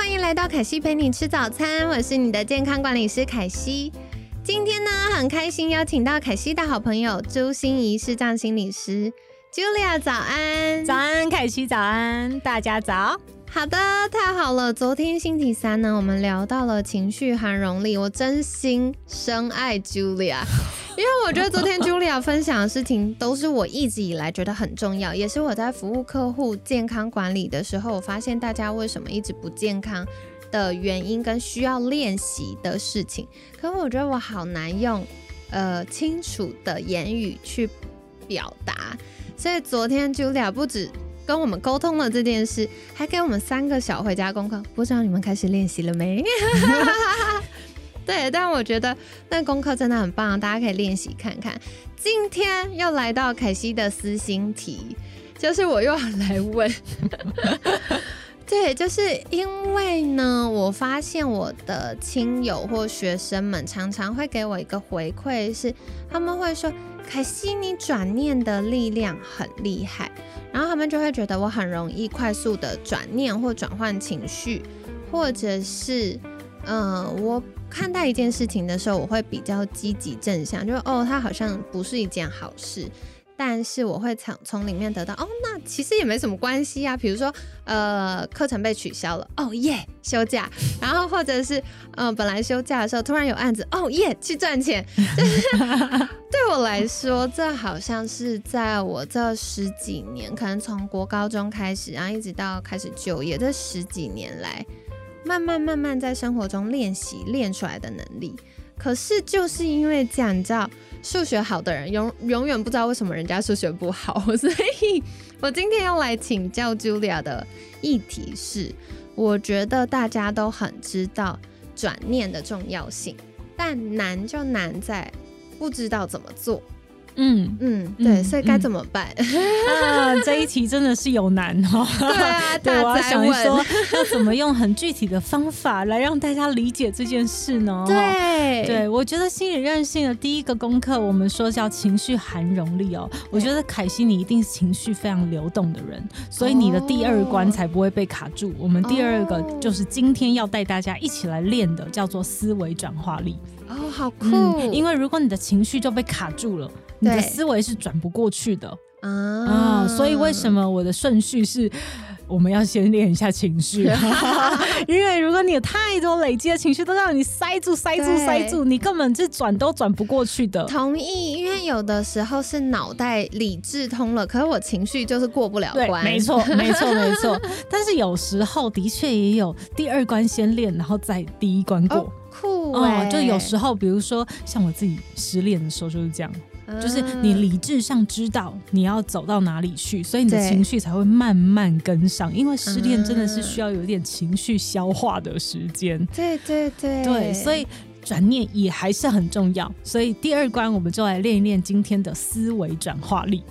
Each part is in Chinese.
欢迎来到凯西陪你吃早餐，我是你的健康管理师凯西。今天呢，很开心邀请到凯西的好朋友朱心怡视障心理师，Julia 早安，早安，凯西早安，大家早。好的，太好了。昨天星期三呢，我们聊到了情绪含容力，我真心深爱 Julia，因为我觉得昨天 Julia 分享的事情都是我一直以来觉得很重要，也是我在服务客户健康管理的时候，我发现大家为什么一直不健康的原因跟需要练习的事情。可我觉得我好难用呃清楚的言语去表达，所以昨天 Julia 不止。跟我们沟通了这件事，还给我们三个小回家功课，不知道你们开始练习了没？对，但我觉得那功课真的很棒，大家可以练习看看。今天又来到凯西的私心题，就是我又要来问。对，就是因为呢，我发现我的亲友或学生们常常会给我一个回馈，是他们会说：“凯西，你转念的力量很厉害。”然后他们就会觉得我很容易快速的转念或转换情绪，或者是，嗯，我看待一件事情的时候，我会比较积极正向，就是哦，它好像不是一件好事。但是我会从从里面得到哦，那其实也没什么关系啊。比如说，呃，课程被取消了，哦耶，休假。然后或者是，嗯，本来休假的时候突然有案子，哦耶，去赚钱。对我来说，这好像是在我这十几年，可能从国高中开始，然后一直到开始就业这十几年来，慢慢慢慢在生活中练习练出来的能力。可是就是因为这样，你知道。数学好的人永永远不知道为什么人家数学不好，所以我今天要来请教 Julia 的议题是：我觉得大家都很知道转念的重要性，但难就难在不知道怎么做。嗯嗯，对，所以该怎么办？啊，这一题真的是有难哦。对啊，对，我要想一说，要怎么用很具体的方法来让大家理解这件事呢？对，对我觉得心理韧性的第一个功课，我们说叫情绪含容力哦。我觉得凯西你一定是情绪非常流动的人，所以你的第二关才不会被卡住。我们第二个就是今天要带大家一起来练的，叫做思维转化力。哦，好酷！因为如果你的情绪就被卡住了。你的思维是转不过去的啊，所以为什么我的顺序是我们要先练一下情绪？因为如果你有太多累积的情绪都让你塞住、塞住、塞住，你根本是转都转不过去的。同意，因为有的时候是脑袋理智通了，可是我情绪就是过不了关。没错，没错，没 错。但是有时候的确也有第二关先练，然后再第一关过。酷哦，就有时候，比如说像我自己失恋的时候就是这样。就是你理智上知道你要走到哪里去，所以你的情绪才会慢慢跟上。因为失恋真的是需要有点情绪消化的时间。对对对对，所以转念也还是很重要。所以第二关我们就来练一练今天的思维转化力。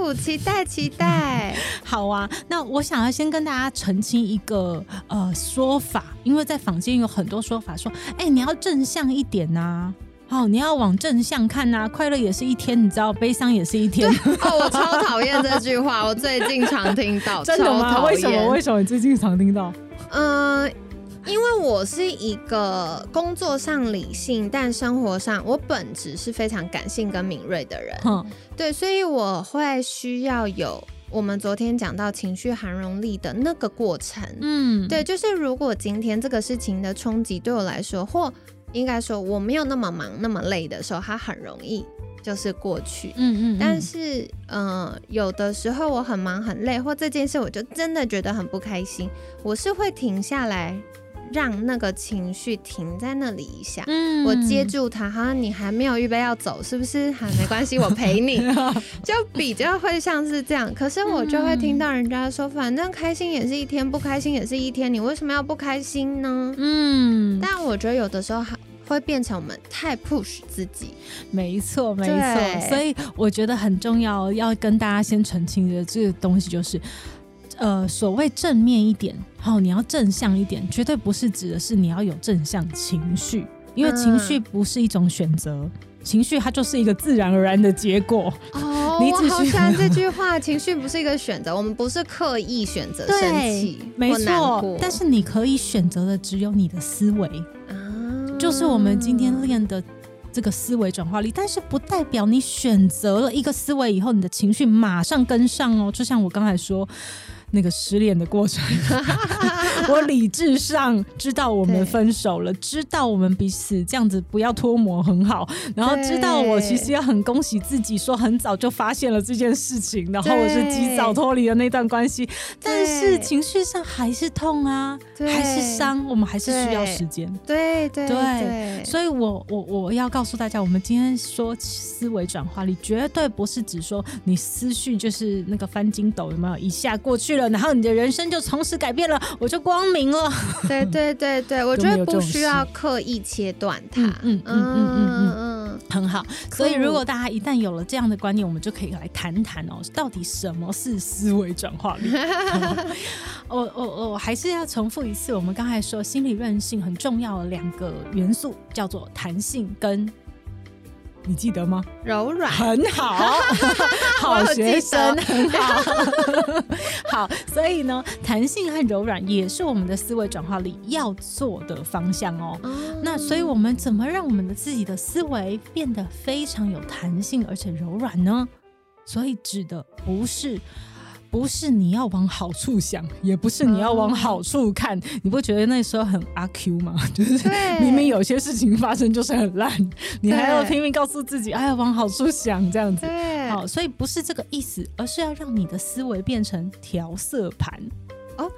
酷，期待期待。好啊，那我想要先跟大家澄清一个呃说法，因为在坊间有很多说法说，哎，你要正向一点呐。哦，你要往正向看呐，快乐也是一天，你知道，悲伤也是一天。哦，我超讨厌这句话，我最近常听到。真的吗？为什么？为什么你最近常听到？嗯，因为我是一个工作上理性，但生活上我本质是非常感性跟敏锐的人。嗯，对，所以我会需要有我们昨天讲到情绪含容力的那个过程。嗯，对，就是如果今天这个事情的冲击对我来说，或应该说我没有那么忙、那么累的时候，它很容易就是过去。嗯嗯。但是，嗯，有的时候我很忙很累，或这件事我就真的觉得很不开心，我是会停下来，让那个情绪停在那里一下，嗯，我接住他，好像你还没有预备要走，是不是？好没关系，我陪你，就比较会像是这样。可是我就会听到人家说，反正开心也是一天，不开心也是一天，你为什么要不开心呢？嗯，但我觉得有的时候还会变成我们太 push 自己。没错，没错。所以我觉得很重要，要跟大家先澄清的这个东西就是。呃，所谓正面一点，好，你要正向一点，绝对不是指的是你要有正向情绪，因为情绪不是一种选择，情绪它就是一个自然而然的结果。哦，我好喜欢这句话，情绪不是一个选择，我们不是刻意选择生气，没错。但是你可以选择的只有你的思维，就是我们今天练的这个思维转化力，但是不代表你选择了一个思维以后，你的情绪马上跟上哦。就像我刚才说。那个失恋的过程，我理智上知道我们分手了，知道我们彼此这样子不要脱模很好，然后知道我其实要很恭喜自己，说很早就发现了这件事情，然后我是及早脱离了那段关系，但是情绪上还是痛啊，还是伤，我们还是需要时间。对对对，所以我我我要告诉大家，我们今天说思维转化力，绝对不是指说你思绪就是那个翻筋斗有没有？一下过去了。然后你的人生就从此改变了，我就光明了。对对对对，我觉得不需要刻意切断它。嗯嗯嗯嗯嗯嗯，很好。所以如果大家一旦有了这样的观念，我们就可以来谈谈哦，到底什么是思维转化力？我我我还是要重复一次，我们刚才说心理韧性很重要的两个元素，叫做弹性跟。你记得吗？柔软很好，好学生很好，好。所以呢，弹性和柔软也是我们的思维转化力要做的方向哦。那所以我们怎么让我们的自己的思维变得非常有弹性而且柔软呢？所以指的不是。不是你要往好处想，也不是你要往好处看，你不觉得那时候很阿 Q 吗？就是明明有些事情发生就是很烂，你还要拼命告诉自己，哎呀，往好处想这样子。好，所以不是这个意思，而是要让你的思维变成调色盘。哦，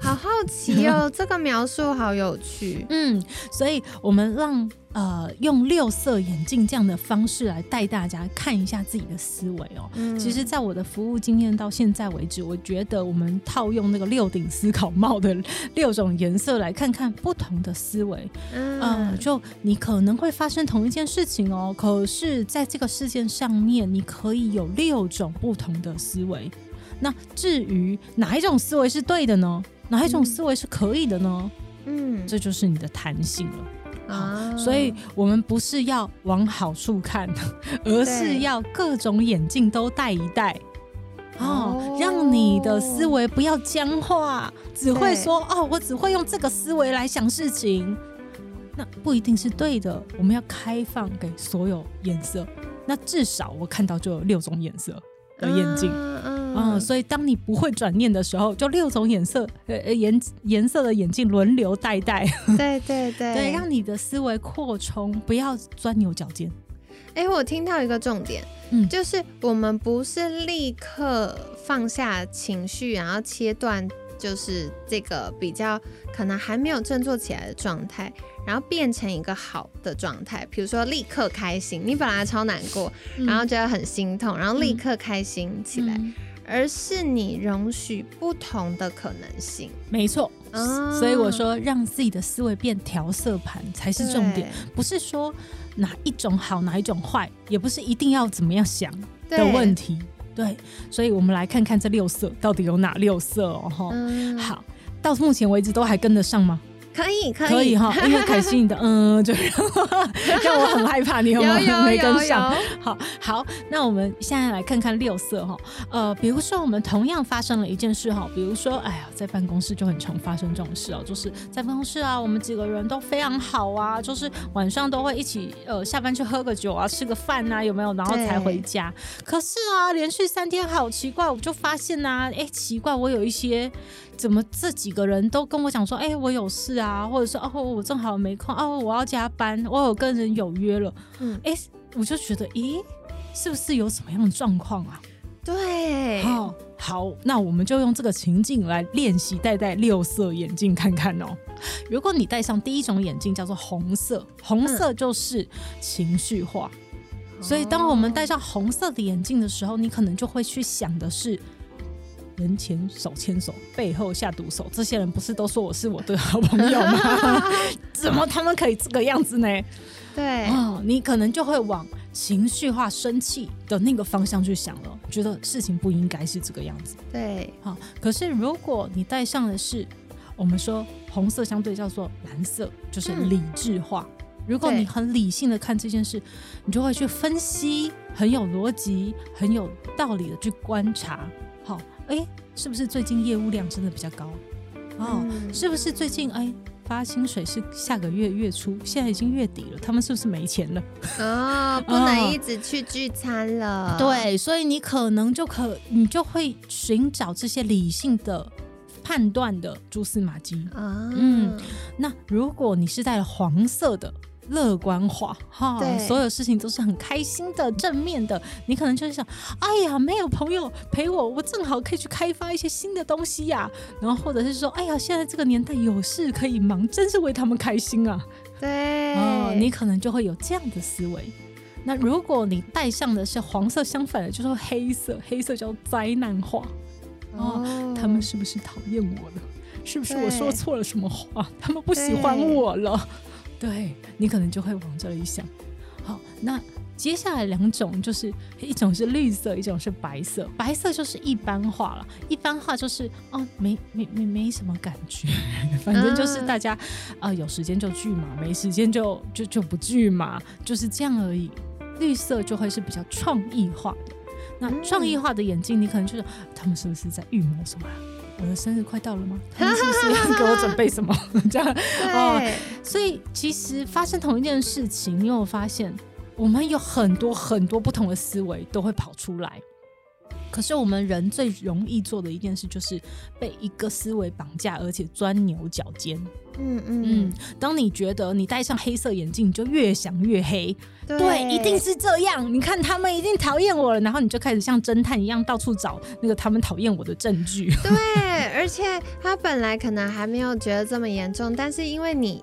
好好奇哦，这个描述好有趣。嗯，所以我们让。呃，用六色眼镜这样的方式来带大家看一下自己的思维哦。其实，在我的服务经验到现在为止，我觉得我们套用那个六顶思考帽的六种颜色来看看不同的思维，嗯，就你可能会发生同一件事情哦，可是在这个事件上面，你可以有六种不同的思维。那至于哪一种思维是对的呢？哪一种思维是可以的呢？嗯，这就是你的弹性了。啊，所以我们不是要往好处看，而是要各种眼镜都戴一戴，哦，让你的思维不要僵化，只会说哦，我只会用这个思维来想事情，那不一定是对的。我们要开放给所有颜色，那至少我看到就有六种颜色的眼镜。嗯，所以当你不会转念的时候，就六种颜色，呃，颜颜色的眼镜轮流戴戴。对对对，对，让你的思维扩充，不要钻牛角尖。哎，我听到一个重点，嗯，就是我们不是立刻放下情绪，然后切断，就是这个比较可能还没有振作起来的状态，然后变成一个好的状态。比如说立刻开心，你本来超难过，然后觉得很心痛，然后立刻开心起来。而是你容许不同的可能性，没错。所以我说，让自己的思维变调色盘才是重点，不是说哪一种好，哪一种坏，也不是一定要怎么样想的问题。对，所以我们来看看这六色到底有哪六色哦。哈，好，到目前为止都还跟得上吗？可以可以哈，因为凯西你的嗯，就让我 很害怕，你有没有没跟上？好好，那我们现在来看看六色哈。呃，比如说我们同样发生了一件事哈，比如说哎呀，在办公室就很常发生这种事哦，就是在办公室啊，我们几个人都非常好啊，就是晚上都会一起呃下班去喝个酒啊，吃个饭啊，有没有？然后才回家。可是啊，连续三天好奇怪，我就发现呐，哎，奇怪，我有一些。怎么这几个人都跟我讲说，哎，我有事啊，或者说，哦，我正好没空，哦，我要加班，我有跟人有约了，嗯，哎，我就觉得，咦，是不是有什么样的状况啊？对，好，好，那我们就用这个情境来练习戴戴六色眼镜看看哦。如果你戴上第一种眼镜，叫做红色，红色就是情绪化。所以，当我们戴上红色的眼镜的时候，你可能就会去想的是，人前手牵手，背后下毒手。这些人不是都说我是我的好朋友吗？怎么他们可以这个样子呢？对，哦，你可能就会往情绪化、生气的那个方向去想了，觉得事情不应该是这个样子。对，好，可是如果你带上的是我们说红色，相对叫做蓝色，就是理智化。如果你很理性的看这件事，你就会去分析，很有逻辑、很有道理的去观察。好，哎，是不是最近业务量真的比较高？哦，是不是最近哎发薪水是下个月月初，现在已经月底了，他们是不是没钱了？哦，不能一直去聚餐了。对，所以你可能就可，你就会寻找这些理性的判断的蛛丝马迹啊。嗯，那如果你是带了黄色的。乐观化哈，所有事情都是很开心的、正面的。你可能就是想，哎呀，没有朋友陪我，我正好可以去开发一些新的东西呀。然后或者是说，哎呀，现在这个年代有事可以忙，真是为他们开心啊。对，哦，你可能就会有这样的思维。那如果你带上的是黄色，相反的就是黑色，黑色叫灾难化。哦，他们是不是讨厌我了？是不是我说错了什么话？他们不喜欢我了？对你可能就会往这里想，好，那接下来两种就是一种是绿色，一种是白色。白色就是一般化了，一般化就是哦，没没没没什么感觉，反正就是大家啊有时间就聚嘛，没时间就就就不聚嘛，就是这样而已。绿色就会是比较创意化的，那创意化的眼镜，你可能就是他们是不是在预谋什么？我的生日快到了吗？他们是不是要给我准备什么？这样哦，所以其实发生同一件事情，你有发现我们有很多很多不同的思维都会跑出来。可是我们人最容易做的一件事，就是被一个思维绑架，而且钻牛角尖。嗯嗯嗯。当你觉得你戴上黑色眼镜，你就越想越黑。对，一定是这样。你看他们一定讨厌我了，然后你就开始像侦探一样到处找那个他们讨厌我的证据。对，而且他本来可能还没有觉得这么严重，但是因为你。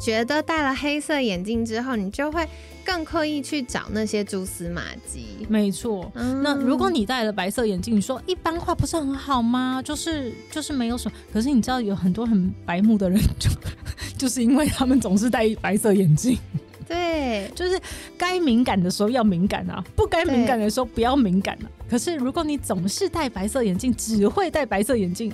觉得戴了黑色眼镜之后，你就会更刻意去找那些蛛丝马迹。没错，那如果你戴了白色眼镜，你说一般化不是很好吗？就是就是没有什么。可是你知道有很多很白目的人，就就是因为他们总是戴白色眼镜。对，就是该敏感的时候要敏感啊，不该敏感的时候不要敏感啊。可是如果你总是戴白色眼镜，只会戴白色眼镜。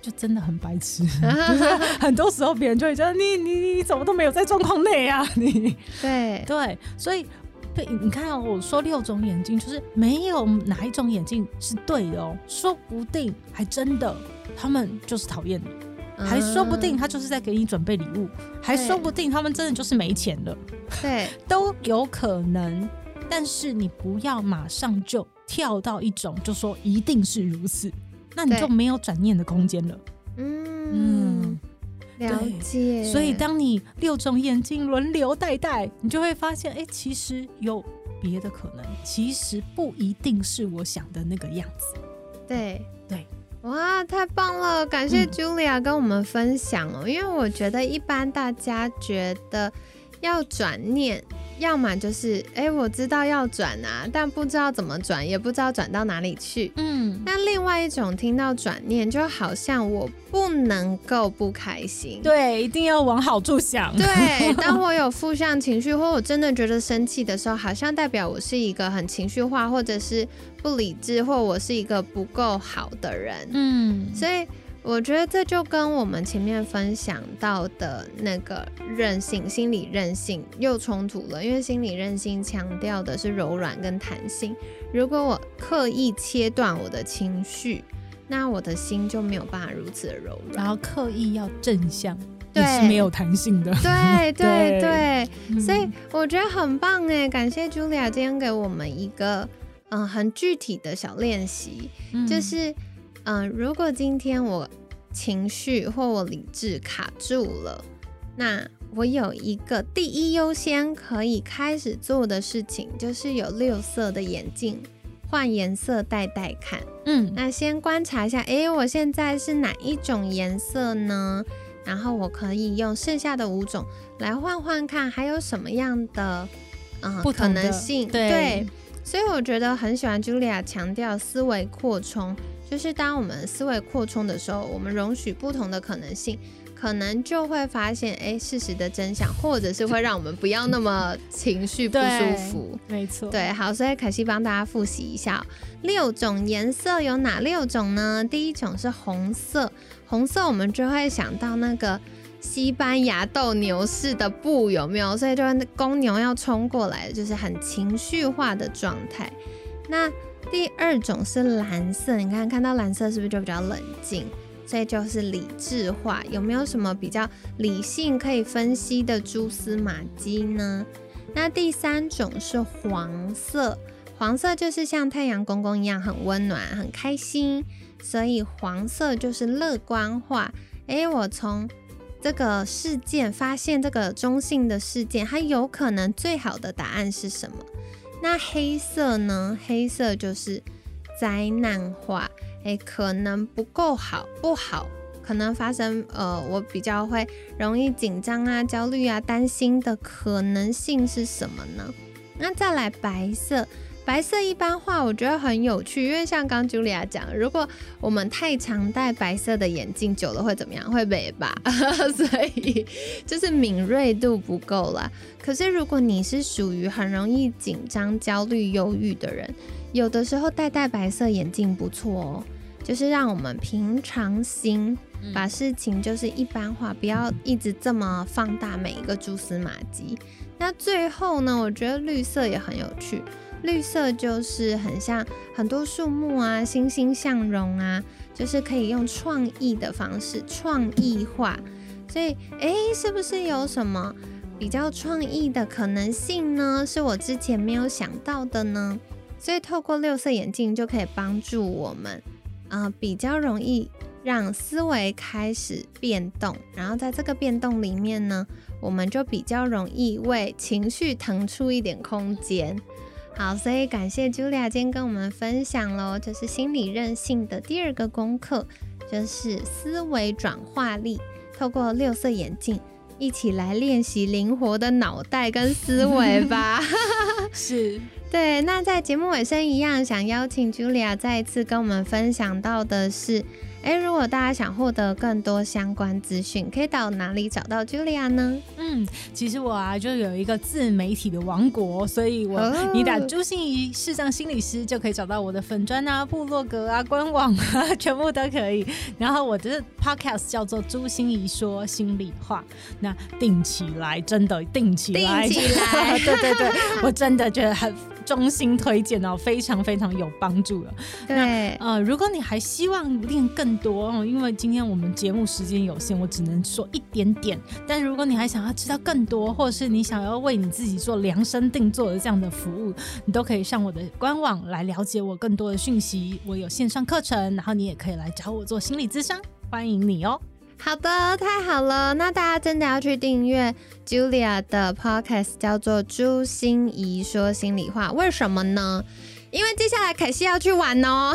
就真的很白痴，就是很多时候别人就会觉得你你你怎么都没有在状况内啊？你对对，所以对，你看我说六种眼镜，就是没有哪一种眼镜是对的哦，说不定还真的他们就是讨厌你，还说不定他就是在给你准备礼物，还说不定他们真的就是没钱了，对，都有可能。但是你不要马上就跳到一种，就说一定是如此。那你就没有转念的空间了。嗯，了解。所以当你六种眼睛轮流戴戴，你就会发现，哎，其实有别的可能，其实不一定是我想的那个样子。对对，哇，太棒了！感谢 Julia 跟我们分享哦，因为我觉得一般大家觉得要转念。要么就是，哎，我知道要转啊，但不知道怎么转，也不知道转到哪里去。嗯，那另外一种听到转念，就好像我不能够不开心，对，一定要往好处想。对，当我有负向情绪，或我真的觉得生气的时候，好像代表我是一个很情绪化，或者是不理智，或我是一个不够好的人。嗯，所以。我觉得这就跟我们前面分享到的那个韧性、心理韧性又冲突了，因为心理韧性强调的是柔软跟弹性。如果我刻意切断我的情绪，那我的心就没有办法如此的柔软。然后刻意要正向，也是没有弹性的。对 对对，所以我觉得很棒哎！感谢 Julia 今天给我们一个嗯很具体的小练习，就是。嗯，如果今天我情绪或我理智卡住了，那我有一个第一优先可以开始做的事情，就是有六色的眼镜，换颜色戴戴看。嗯，那先观察一下，哎，我现在是哪一种颜色呢？然后我可以用剩下的五种来换换看，还有什么样的嗯可能性？对，所以我觉得很喜欢 Julia 强调思维扩充，就是当我们思维扩充的时候，我们容许不同的可能性。可能就会发现，哎，事实的真相，或者是会让我们不要那么情绪不舒服。没错，对，好，所以可惜帮大家复习一下，六种颜色有哪六种呢？第一种是红色，红色我们就会想到那个西班牙斗牛士的布，有没有？所以就是公牛要冲过来，就是很情绪化的状态。那第二种是蓝色，你看看到蓝色是不是就比较冷静？这就是理智化，有没有什么比较理性可以分析的蛛丝马迹呢？那第三种是黄色，黄色就是像太阳公公一样很温暖、很开心，所以黄色就是乐观化。诶，我从这个事件发现这个中性的事件，它有可能最好的答案是什么？那黑色呢？黑色就是灾难化。诶，可能不够好，不好，可能发生，呃，我比较会容易紧张啊、焦虑啊、担心的可能性是什么呢？那再来白色，白色一般化，我觉得很有趣，因为像刚 Julia 讲，如果我们太常戴白色的眼镜，久了会怎么样？会美吧？所以就是敏锐度不够啦。可是如果你是属于很容易紧张、焦虑、忧郁的人。有的时候戴戴白色眼镜不错哦，就是让我们平常心，把事情就是一般化，不要一直这么放大每一个蛛丝马迹。那最后呢，我觉得绿色也很有趣，绿色就是很像很多树木啊，欣欣向荣啊，就是可以用创意的方式创意化。所以，诶，是不是有什么比较创意的可能性呢？是我之前没有想到的呢？所以透过六色眼镜就可以帮助我们，啊，比较容易让思维开始变动，然后在这个变动里面呢，我们就比较容易为情绪腾出一点空间。好，所以感谢 Julia 今天跟我们分享喽，就是心理韧性的第二个功课，就是思维转化力，透过六色眼镜一起来练习灵活的脑袋跟思维吧。是。对，那在节目尾声一样，想邀请 Julia 再一次跟我们分享到的是，哎，如果大家想获得更多相关资讯，可以到哪里找到 Julia 呢？嗯，其实我啊就有一个自媒体的王国，所以我你打朱心怡视障心理师就可以找到我的粉砖啊、部落格啊、官网啊，全部都可以。然后我的 podcast 叫做朱心怡说心里话，那定起来，真的定起来，定起来，对对对，我真的觉得很。衷心推荐哦，非常非常有帮助的。对，呃，如果你还希望练更多哦，因为今天我们节目时间有限，我只能说一点点。但如果你还想要知道更多，或者是你想要为你自己做量身定做的这样的服务，你都可以上我的官网来了解我更多的讯息。我有线上课程，然后你也可以来找我做心理咨商，欢迎你哦。好的，太好了，那大家真的要去订阅 Julia 的 Podcast，叫做朱心怡说心里话。为什么呢？因为接下来凯西要去玩哦，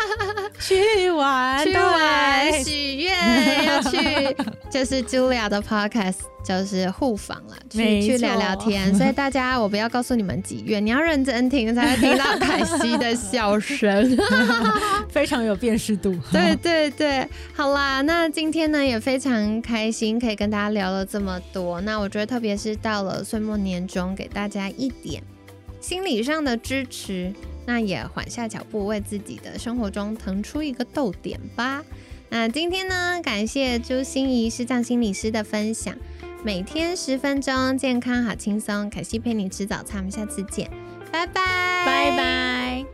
去玩，去玩，许愿要去，就是 Julia 的 Podcast，就是互访了，去去聊聊天。所以大家，我不要告诉你们几月，你要认真听，才会听到凯西的笑声，非常有辨识度。对对对，好啦，那今天呢也非常开心，可以跟大家聊了这么多。那我觉得，特别是到了岁末年终，给大家一点。心理上的支持，那也缓下脚步，为自己的生活中腾出一个逗点吧。那今天呢，感谢朱心怡师长心理师的分享。每天十分钟，健康好轻松。凯西陪你吃早餐，我们下次见，拜拜，拜拜。